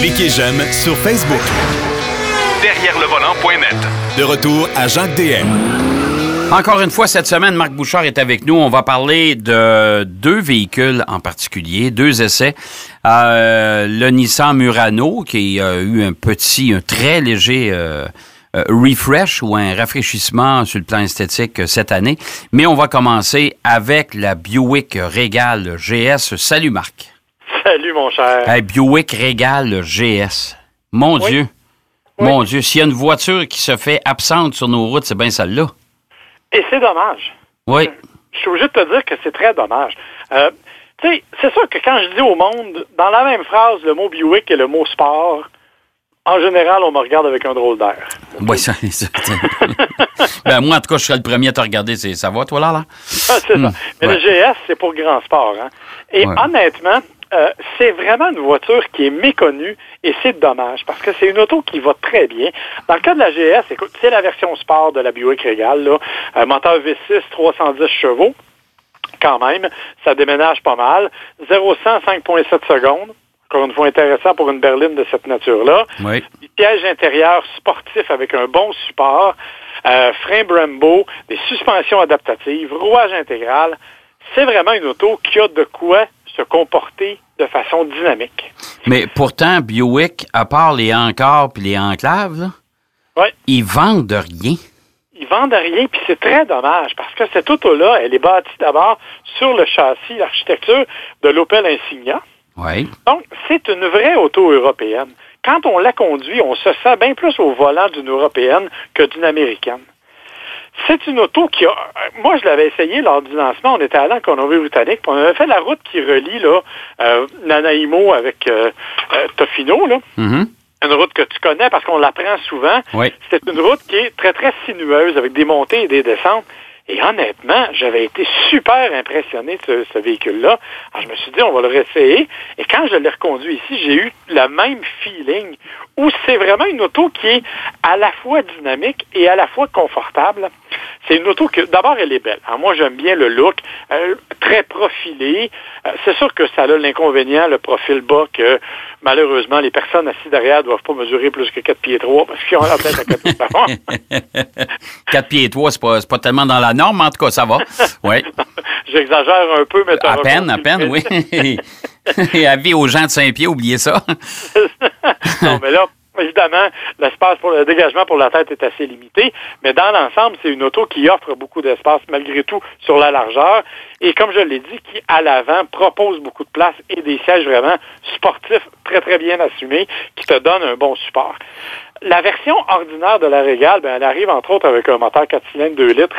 Cliquez j'aime sur Facebook. Derrière le volant.net. De retour à Jacques DM. Encore une fois, cette semaine, Marc Bouchard est avec nous. On va parler de deux véhicules en particulier, deux essais. Euh, le Nissan Murano, qui a eu un petit, un très léger euh, euh, refresh ou un rafraîchissement sur le plan esthétique cette année. Mais on va commencer avec la Buick Regal GS. Salut Marc. Salut mon cher. Hey, Buick Regal GS. Mon Oui. Dieu. Oui. Mon Dieu, s'il y a une voiture qui se fait absente sur nos routes, c'est bien celle-là. Et c'est dommage. Oui. Je suis obligé de te dire que c'est très dommage. Euh, tu sais, c'est sûr que quand je dis au monde, dans la même phrase, le mot Buick et le mot sport, en général, on me regarde avec un drôle d'air. Oui, ça, ça- ben, moi, en tout cas, je serais le premier à te regarder. Ça va, toi, là? là? Ah, c'est Hmm, ça. Mais ouais. le GS, c'est pour grand sport. Hein? Et Ouais. honnêtement, euh, c'est vraiment une voiture qui est méconnue et c'est dommage parce que c'est une auto qui va très bien. Dans le cas de la GS, écoute, c'est la version sport de la Buick Regal, là, un moteur V6 310 chevaux. Quand même, ça déménage pas mal. 0-100, 5,7 secondes. Encore une fois, intéressant pour une berline de cette nature-là. Oui. Pièges intérieurs sportifs avec un bon support, euh, frein Brembo, des suspensions adaptatives, rouage intégral. C'est vraiment une auto qui a de quoi se comporter de façon dynamique. Mais pourtant, Buick, à part les encores puis les enclaves, là, Ouais. ils vendent rien. Ils vendent rien, puis c'est très dommage, parce que cette auto-là, elle est bâtie d'abord sur le châssis, l'architecture de l'Opel Insignia. Oui. Donc, c'est une vraie auto européenne. Quand on la conduit, on se sent bien plus au volant d'une européenne que d'une américaine. C'est une auto qui a. Moi, je l'avais essayé lors du lancement. On était allé en Colombie-Britannique. On avait fait la route qui relie là, euh, Nanaimo avec euh, euh, Tofino. Là. Mhm. Une route que tu connais parce qu'on la prend souvent. Oui. C'est une route qui est très, très sinueuse avec des montées et des descentes. Et honnêtement, j'avais été super impressionné de ce, ce véhicule-là. Alors, je me suis dit, on va le réessayer. Et quand je l'ai reconduit ici, j'ai eu le même feeling où c'est vraiment une auto qui est à la fois dynamique et à la fois confortable. C'est une auto que, d'abord, elle est belle. Alors, moi, j'aime bien le look, euh, très profilé. Euh, c'est sûr que ça a l'inconvénient, le profil bas, que malheureusement, les personnes assises derrière ne doivent pas mesurer plus que 4 pieds 3 parce qu'ils ont la tête à 4 pieds 3. 4 pieds et 3, c'est pas, pas tellement dans la norme, mais en tout cas, ça va. Oui. J'exagère un peu, mais À peine, à peine, oui. Et avis aux gens de Saint-Pierre, oubliez ça. non, mais là, évidemment, l'espace pour le dégagement pour la tête est assez limité, mais dans l'ensemble, c'est une auto qui offre beaucoup d'espace malgré tout sur la largeur et comme je l'ai dit, qui à l'avant propose beaucoup de place et des sièges vraiment sportifs très très bien assumés qui te donnent un bon support. La version ordinaire de la Régale, ben, elle arrive entre autres avec un moteur 4 cylindres 2 litres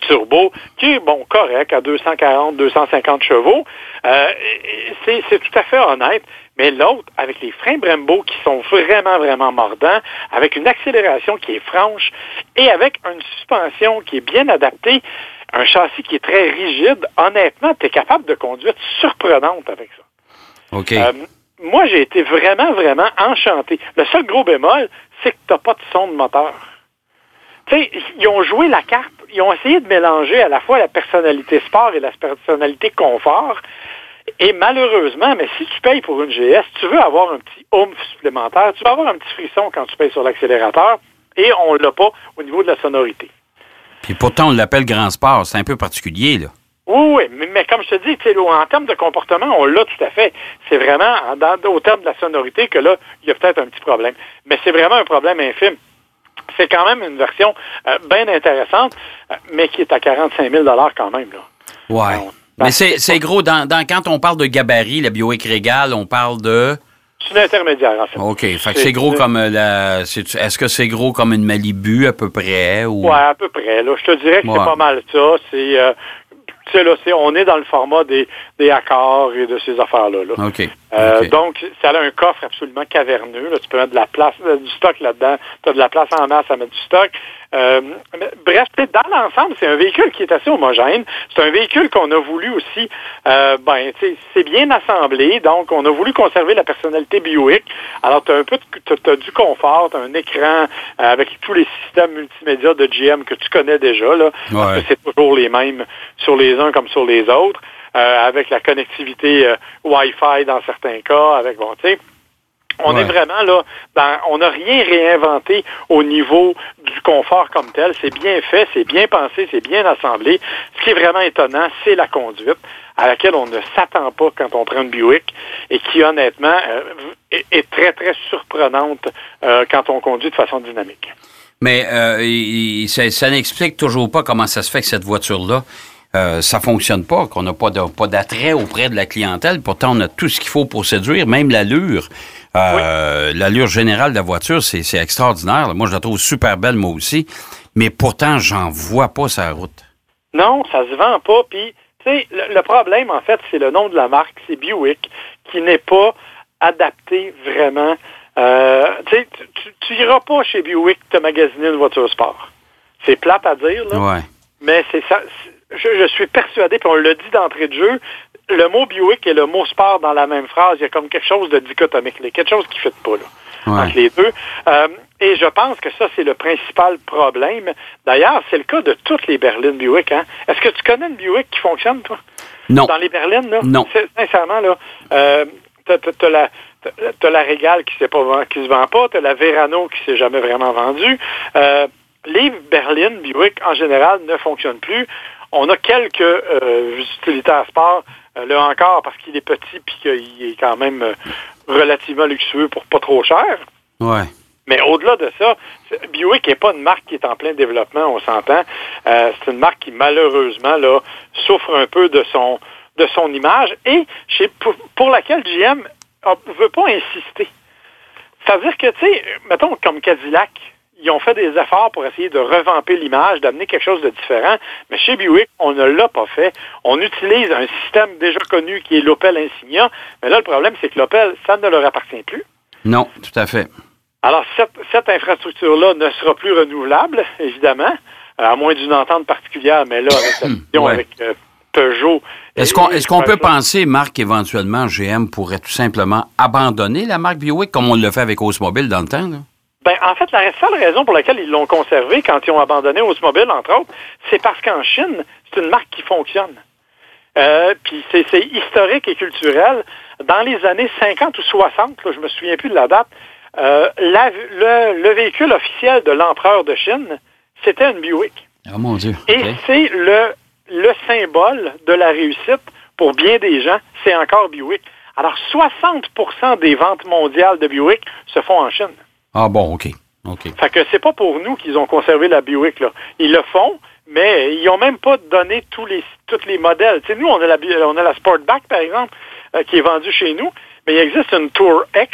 turbo, qui est bon correct à 240, 250 chevaux. Euh, c'est tout à fait honnête. Mais l'autre, avec les freins Brembo qui sont vraiment, vraiment mordants, avec une accélération qui est franche et avec une suspension qui est bien adaptée, un châssis qui est très rigide, honnêtement, tu es capable de conduite surprenante avec ça. OK. Euh, moi, j'ai été vraiment, vraiment enchanté. Le seul gros bémol, c'est que tu n'as pas de son de moteur. Tu sais, ils ont joué la carte, ils ont essayé de mélanger à la fois la personnalité sport et la personnalité confort. Et malheureusement, mais si tu payes pour une GS, tu veux avoir un petit oomph supplémentaire, tu vas avoir un petit frisson quand tu payes sur l'accélérateur, et on l'a pas au niveau de la sonorité. Puis pourtant, on l'appelle grand sport. C'est un peu particulier, là. Oui, oui, mais, comme je te dis, en termes de comportement, on l'a tout à fait. C'est vraiment dans, au terme de la sonorité que là, il y a peut-être un petit problème. Mais c'est vraiment un problème infime. C'est quand même une version euh, bien intéressante, euh, mais qui est à 45 000 quand même. Là. Ouais. Mais c'est c'est gros. Dans, dans- quand on parle de gabarit, la Buick Regal, on parle de. C'est une intermédiaire, en fait. OK. Fait que c'est gros comme euh, la. Est-ce que c'est gros comme une Malibu, à peu près? Ou... Ouais, à peu près. Là. Je te dirais que Ouais. c'est pas mal ça. C'est, euh, tu sais, là, c'est, on est dans le format des, des accords et de ces affaires-là. là. OK. Euh. Donc, ça a un coffre absolument caverneux. Là. Tu peux mettre de la place, euh, du stock là-dedans. Tu as de la place en masse à mettre du stock. Euh, mais bref, dans l'ensemble, c'est un véhicule qui est assez homogène. C'est un véhicule qu'on a voulu aussi, euh, ben, c'est bien assemblé. Donc, on a voulu conserver la personnalité Buick. Alors, tu as un peu, de- t'as- t'as du confort, tu as un écran euh, avec tous les systèmes multimédia de GM que tu connais déjà. Là, parce Ouais. que c'est toujours les mêmes sur les uns comme sur les autres. Euh, avec la connectivité euh, Wi-Fi dans certains cas, avec bon, tu sais. On Ouais. est vraiment là, dans, on n'a rien réinventé au niveau du confort comme tel. C'est bien fait, c'est bien pensé, c'est bien assemblé. Ce qui est vraiment étonnant, c'est la conduite à laquelle on ne s'attend pas quand on prend une Buick et qui, honnêtement, euh, est, très, très surprenante euh, quand on conduit de façon dynamique. Mais euh, il- il- ça, ça n'explique toujours pas comment ça se fait que cette voiture-là, euh, ça fonctionne pas, qu'on n'a pas de- pas d'attrait auprès de la clientèle. Pourtant, on a tout ce qu'il faut pour séduire, même l'allure. Euh, L'allure générale de la voiture, c'est c'est extraordinaire. Moi, je la trouve super belle, moi aussi. Mais pourtant, j'en vois pas sa route. Non, ça se vend pas. Puis, tu sais, le, le problème, en fait, c'est le nom de la marque, c'est Buick, qui n'est pas adapté vraiment. Euh, tu tu- tu- tu iras pas chez Buick te magasiner une voiture sport. C'est plate à dire, là, Ouais. mais c'est ça. c'est- Je, je suis persuadé, puis on l'a dit d'entrée de jeu, le mot Buick et le mot sport dans la même phrase, il y a comme quelque chose de dichotomique, il y a quelque chose qui ne fait pas, là Ouais. entre les deux. Euh, et je pense que ça, c'est le principal problème. D'ailleurs, c'est le cas de toutes les berlines Buick. Hein? Est-ce que tu connais une Buick qui fonctionne, toi? Non. Dans les berlines, là? Non. Sincèrement, là, euh, t'as, la, t'as- la Régale qui ne se vend pas, t'as la Verano qui s'est jamais vraiment vendue. Euh, les berlines Buick, en général, ne fonctionnent plus. On a quelques euh, utilitaires sport, euh, là encore, parce qu'il est petit puis qu'il est quand même euh, relativement luxueux pour pas trop cher. Ouais. Mais au-delà de ça, Buick n'est pas une marque qui est en plein développement, on s'entend. Euh, c'est une marque qui, malheureusement, là, souffre un peu de son, de son image et chez, pour, pour laquelle GM ne veut pas insister. C'est-à-dire que, tu sais, mettons, comme Cadillac, ils ont fait des efforts pour essayer de revamper l'image, d'amener quelque chose de différent. Mais chez Buick, on ne l'a pas fait. On utilise un système déjà connu qui est l'Opel Insignia. Mais là, le problème, c'est que l'Opel, ça ne leur appartient plus. Non, tout à fait. Alors, cette, cette infrastructure-là ne sera plus renouvelable, évidemment, à moins d'une entente particulière, mais là, avec la Ouais. avec euh, Peugeot. Est-ce qu'on peut penser, Marc, éventuellement, GM pourrait tout simplement abandonner la marque Buick comme on le fait avec Oldsmobile dans le temps? Là? Ben, en fait, la seule raison pour laquelle ils l'ont conservé quand ils ont abandonné Oldsmobile, entre autres, c'est parce qu'en Chine, c'est une marque qui fonctionne. Euh, puis c'est c'est historique et culturel. Dans les années 50 ou 60, là, je me souviens plus de la date, euh, la- le, le véhicule officiel de l'empereur de Chine, c'était une Buick. Oh mon Dieu. Et c'est le, le symbole de la réussite pour bien des gens, c'est encore Buick. Alors, 60% des ventes mondiales de Buick se font en Chine. Ah bon, OK. OK. Fait que c'est pas pour nous qu'ils ont conservé la Buick, là. Ils le font, mais ils ont même pas donné tous les, tous les modèles. Nous, on a la, on a la Sportback, par exemple, euh, qui est vendue chez nous, mais il existe une Tour X,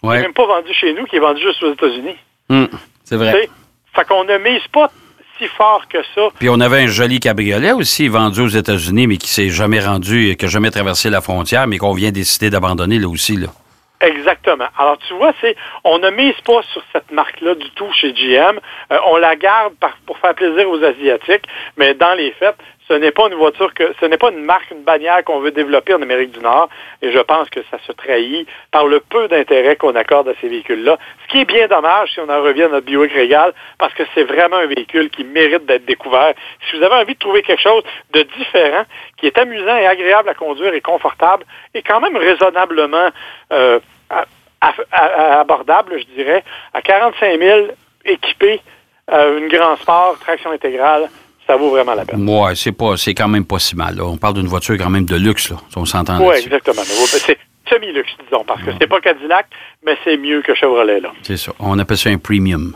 qui n'est même pas vendue chez nous, qui est vendue juste aux États-Unis. Hum, c'est vrai. sais? Fait qu'on ne mise pas si fort que ça Puis on avait un joli cabriolet aussi vendu aux États-Unis, mais qui s'est jamais rendu, qui n'a jamais traversé la frontière, mais qu'on vient décider d'abandonner là aussi. Là. Exactement. Alors, tu vois, c'est on ne mise pas sur cette marque-là du tout chez GM. Euh, on la garde pour faire plaisir aux Asiatiques, mais dans les faits, ce n'est pas une voiture que ce n'est pas une marque, une bannière qu'on veut développer en Amérique du Nord. Et je pense que ça se trahit par le peu d'intérêt qu'on accorde à ces véhicules-là. Ce qui est bien dommage si on en revient à notre Buick Regal, parce que c'est vraiment un véhicule qui mérite d'être découvert. Si vous avez envie de trouver quelque chose de différent, qui est amusant et agréable à conduire et confortable, et quand même raisonnablement euh, à- à- à- abordable, je dirais, à 45 000 équipé, euh, une grand sport, traction intégrale, ça vaut vraiment la peine. Ouais, c'est pas, c'est quand même pas si mal. là. On parle d'une voiture quand même de luxe, là. si On s'entend Oui, exactement. C'est semi-luxe, disons, parce que c'est pas Cadillac, mais c'est mieux que Chevrolet, là. C'est ça. On appelle ça un premium.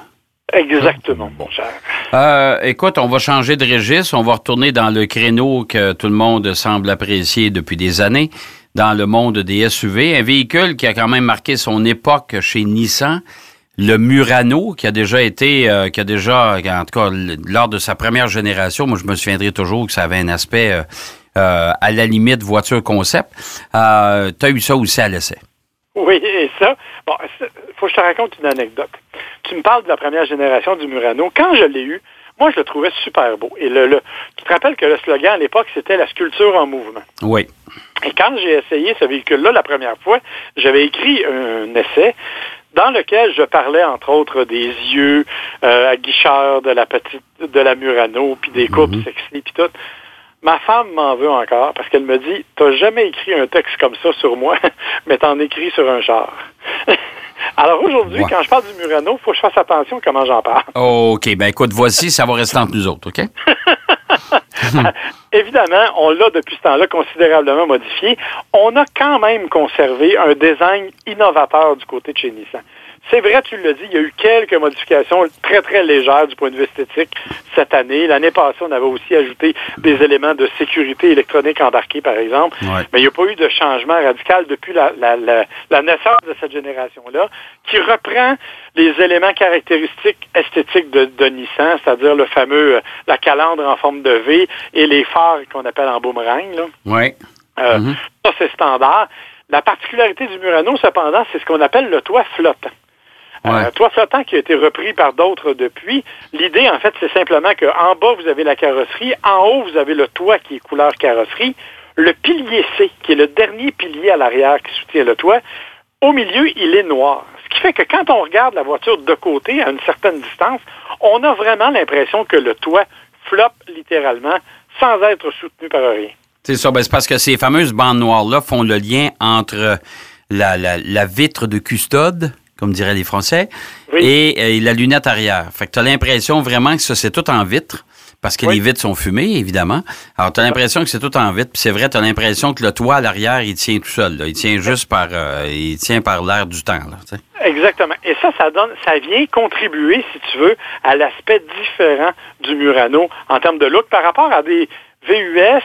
Exactement, mon cher. Euh, écoute, on va changer de registre. On va retourner dans le créneau que tout le monde semble apprécier depuis des années, dans le monde des SUV. Un véhicule qui a quand même marqué son époque chez Nissan. Le Murano, qui a déjà été, euh, qui a déjà, en tout cas, lors de sa première génération, moi je me souviendrai toujours que ça avait un aspect euh, euh, à la limite voiture concept. Tu as eu ça aussi à l'essai. Oui, et ça, bon, il faut que je te raconte une anecdote. Tu me parles de la première génération du Murano. Quand je l'ai eu, moi, je le trouvais super beau. Et le, le- tu te rappelles que le slogan à l'époque, c'était la sculpture en mouvement. Oui. Et quand j'ai essayé ce véhicule-là la première fois, j'avais écrit un essai dans lequel je parlais, entre autres, des yeux euh, aguicheurs de la petite, de la Murano, puis des courbes sexy, puis tout. Ma femme m'en veut encore parce qu'elle me dit T'as jamais écrit un texte comme ça sur moi, mais t'en écris sur un char. Alors aujourd'hui, Ouais. quand je parle du Murano, il faut que je fasse attention à comment j'en parle. OK, ben écoute, voici, ça va rester entre nous autres, OK? Évidemment, on l'a depuis ce temps-là considérablement modifié. On a quand même conservé un design innovateur du côté de chez Nissan. C'est vrai, tu l'as dit, il y a eu quelques modifications très, très légères du point de vue esthétique cette année. L'année passée, on avait aussi ajouté des éléments de sécurité électronique embarqués, par exemple. Ouais. Mais il n'y a pas eu de changement radical depuis la, la, la, la naissance de cette génération-là, qui reprend les éléments caractéristiques esthétiques de, de Nissan, c'est-à-dire le fameux, euh, la calandre en forme de V et les phares qu'on appelle en boomerang. Là. Oui. Euh, Mhm. Ça, c'est standard. La particularité du Murano, cependant, c'est ce qu'on appelle le toit flottant. Ouais. Euh, toit flottant qui a été repris par d'autres depuis. L'idée, en fait, c'est simplement qu'en bas, vous avez la carrosserie. En haut, vous avez le toit qui est couleur carrosserie. Le pilier C, qui est le dernier pilier à l'arrière qui soutient le toit, au milieu, il est noir. Ce qui fait que quand on regarde la voiture de côté, à une certaine distance, on a vraiment l'impression que le toit floppe littéralement sans être soutenu par rien. C'est ça, ben, c'est parce que ces fameuses bandes noires-là font le lien entre la, la, la vitre de custode, comme diraient les Français, Oui. et, et la lunette arrière. Fait que tu as l'impression vraiment que ça, c'est tout en vitre, parce que Oui. les vitres sont fumées, évidemment. Alors, tu as l'impression que c'est tout en vitre, puis c'est vrai, tu as l'impression que le toit à l'arrière, il tient tout seul. là. Il tient juste par, euh, il tient par l'air du temps. Là. Exactement. Et ça, ça donne, ça vient contribuer, si tu veux, à l'aspect différent du Murano en termes de look par rapport à des VUS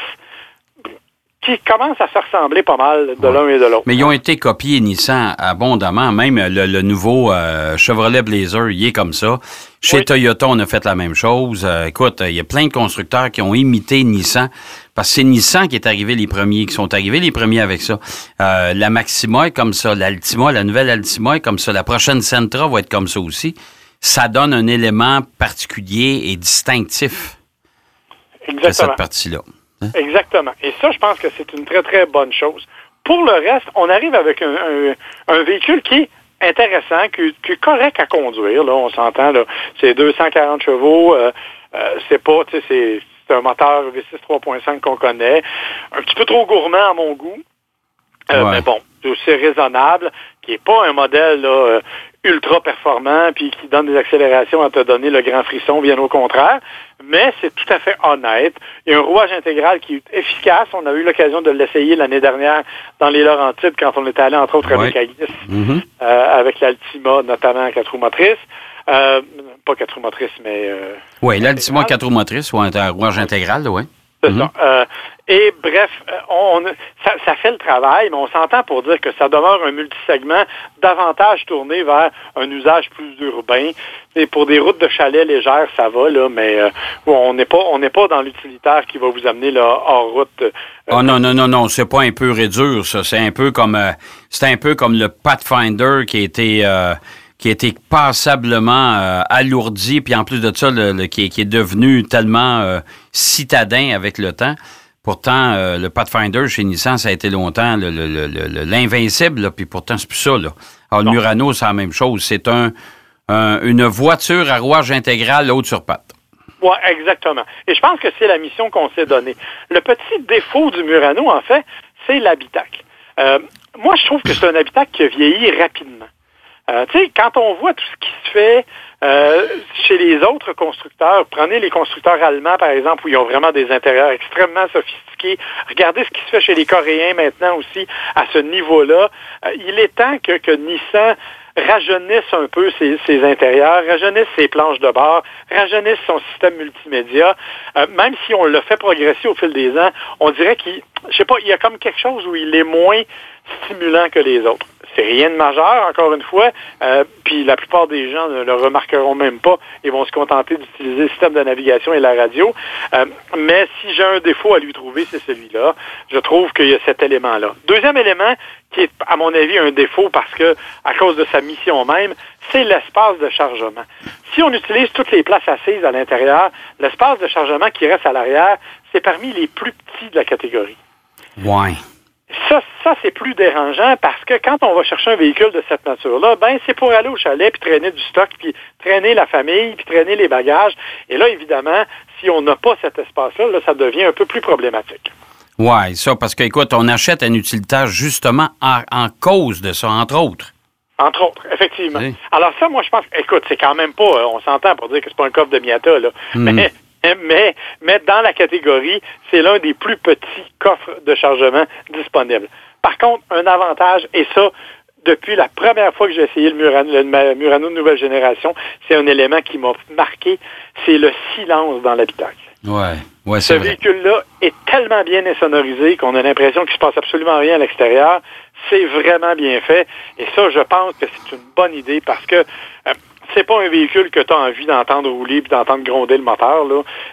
qui commencent à se ressembler pas mal de Ouais. l'un et de l'autre. Mais ils ont été copiés Nissan abondamment. Même le, le nouveau euh, Chevrolet Blazer, il est comme ça. Chez Oui. Toyota, on a fait la même chose. Euh, écoute, il y a plein de constructeurs qui ont imité Nissan. Parce que c'est Nissan qui est arrivé les premiers, qui sont arrivés les premiers avec ça. Euh, la Maxima est comme ça. L'Altima, la nouvelle Altima est comme ça. La prochaine Sentra va être comme ça aussi. Ça donne un élément particulier et distinctif à Exactement. cette partie-là. Exactement. Et ça, je pense que c'est une très, très bonne chose. Pour le reste, on arrive avec un, un- un véhicule qui est intéressant, qui, qui est correct à conduire. Là, on s'entend. Là, c'est 240 chevaux. euh, euh, c'est pas, tu sais, c'est, c'est un moteur V6 3.5 qu'on connaît. Un petit peu trop gourmand à mon goût. Euh, Ouais. Mais bon, c'est raisonnable, qui n'est pas un modèle là, euh, ultra performant puis qui donne des accélérations à te donner le grand frisson, bien au contraire. Mais c'est tout à fait honnête. Il y a un rouage intégral qui est efficace. On a eu l'occasion de l'essayer l'année dernière dans les Laurentides quand on était allé entre autres avec. Aguis, Mhm. euh, avec l'Altima notamment à quatre roues motrices. Euh, pas quatre roues motrices, mais euh, Oui, l'Altima. 4 roues motrices ou un rouage intégral, oui. C'est ça. Et bref, euh, on, ça, ça fait le travail, mais on s'entend pour dire que ça demeure un multisegment davantage tourné vers un usage plus urbain. Et pour des routes de chalet légères, ça va, là, mais euh, on n'est pas on n'est pas dans l'utilitaire qui va vous amener là, hors route. euh, Oh non, non, non, non, c'est pas un peu réduire, ça. C'est un peu comme euh, c'est un peu comme le Pathfinder qui a été euh, qui a été passablement euh, alourdi, puis en plus de ça, le, le- qui, est, qui est devenu tellement euh, citadin avec le temps. Pourtant, euh, le Pathfinder chez Nissan, ça a été longtemps le- le- le- le- l'invincible, puis pourtant, c'est plus ça. Là. Alors, le. Murano, c'est la même chose. C'est un, un- une voiture à rouage intégral haute sur patte. Oui, exactement. Et je pense que c'est la mission qu'on s'est donnée. Le petit défaut du Murano, en fait, c'est l'habitacle. Euh, moi, je trouve que c'est un habitacle qui a vieilli rapidement. Euh, tu sais, quand on voit tout ce qui se fait euh, chez les autres constructeurs, prenez les constructeurs allemands, par exemple, où ils ont vraiment des intérieurs extrêmement sophistiqués. Regardez ce qui se fait chez les Coréens maintenant aussi à ce niveau-là. Euh, il est temps que, que Nissan rajeunisse un peu ses, intérieurs, rajeunisse ses planches de bord, rajeunisse son système multimédia. Euh, même si on le fait progresser au fil des ans, on dirait qu'il, je sais pas, il y a comme quelque chose où il est moins stimulant que les autres. C'est rien de majeur, encore une fois, euh, puis la plupart des gens ne le remarqueront même pas. Ils vont se contenter d'utiliser le système de navigation et la radio. Euh, mais si j'ai un défaut à lui trouver, c'est celui-là. Je trouve qu'il y a cet élément-là. Deuxième élément, qui est, à mon avis, un défaut parce que, à cause de sa mission même, c'est l'espace de chargement. Si on utilise toutes les places assises à l'intérieur, l'espace de chargement qui reste à l'arrière, c'est parmi les plus petits de la catégorie. Ouais. Ça, ça c'est plus dérangeant parce que quand on va chercher un véhicule de cette nature-là, ben c'est pour aller au chalet puis traîner du stock, puis traîner la famille, puis traîner les bagages. Et là, évidemment, si on n'a pas cet espace-là, là, ça devient un peu plus problématique. Oui, ça, parce qu'écoute, on achète un utilitaire justement en, cause de ça, entre autres. Entre autres, effectivement. Alors ça, moi, je pense, écoute, c'est quand même pas, euh, on s'entend pour dire que c'est pas un coffre de Miata, là. Hmm. Mais mais, mais dans la catégorie, c'est l'un des plus petits coffres de chargement disponibles. Par contre, un avantage, et ça, depuis la première fois que j'ai essayé le Murano, le Murano de nouvelle génération, c'est un élément qui m'a marqué, c'est le silence dans l'habitacle. Ouais, ouais, Ce véhicule-là est tellement bien insonorisé qu'on a l'impression qu'il se passe absolument rien à l'extérieur. C'est vraiment bien fait. Et ça, je pense que c'est une bonne idée parce que euh, c'est pas un véhicule que tu as envie d'entendre rouler et d'entendre gronder le moteur.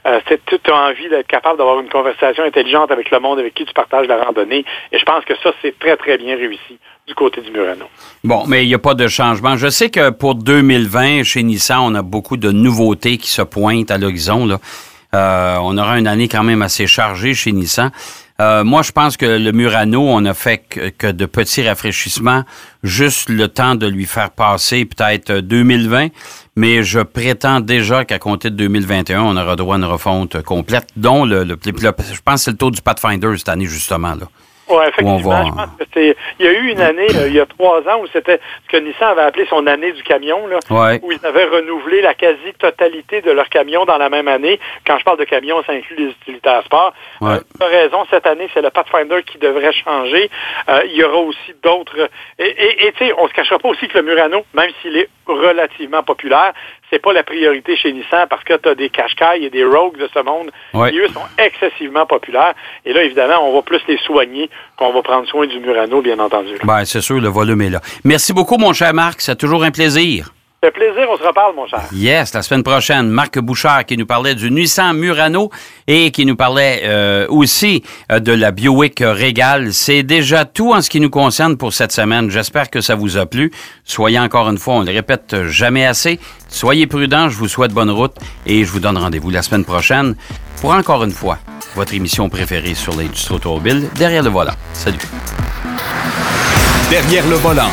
Euh, tu as envie d'être capable d'avoir une conversation intelligente avec le monde avec qui tu partages la randonnée. Et je pense que ça, c'est très, très bien réussi du côté du Murano. Bon, mais il n'y a pas de changement. Je sais que pour 2020, chez Nissan, on a beaucoup de nouveautés qui se pointent à l'horizon. Euh, on aura une année quand même assez chargée chez Nissan. Euh, moi, je pense que le Murano, on a fait que, de petits rafraîchissements, juste le temps de lui faire passer peut-être 2020, mais je prétends déjà qu'à compter de 2021, on aura droit à une refonte complète, dont le, le, je pense que c'est le taux du Pathfinder cette année, justement. Là. Oui, effectivement. Je pense que c'est. Il y a eu une année, euh, il y a trois ans, où c'était ce que Nissan avait appelé son année du camion, là, où ils avaient renouvelé la quasi-totalité de leurs camions dans la même année. Quand je parle de camions, ça inclut les utilitaires sport. Euh, tu as raison, cette année, c'est le Pathfinder qui devrait changer. Euh, il y aura aussi d'autres. Et tu sais, on se cachera pas aussi que le Murano, même s'il est relativement populaire, c'est pas la priorité chez Nissan parce que tu as des Qashqai et des Rogues de ce monde qui, eux, sont excessivement populaires. Et là, évidemment, on va plus les soigner qu'on va prendre soin du Murano, bien entendu. Ben, c'est sûr, le volume est là. Merci beaucoup, mon cher Marc. C'est toujours un plaisir. Fait plaisir, on se reparle, mon cher. Yes, la semaine prochaine, Marc Bouchard qui nous parlait du Nissan Murano et qui nous parlait euh, aussi euh, de la Buick Regal. C'est déjà tout en ce qui nous concerne pour cette semaine. J'espère que ça vous a plu. Soyez encore une fois, on ne le répète jamais assez. Soyez prudents, je vous souhaite bonne route et je vous donne rendez-vous la semaine prochaine pour encore une fois votre émission préférée sur l'industrie automobile, Derrière le volant. Salut. Derrière le volant.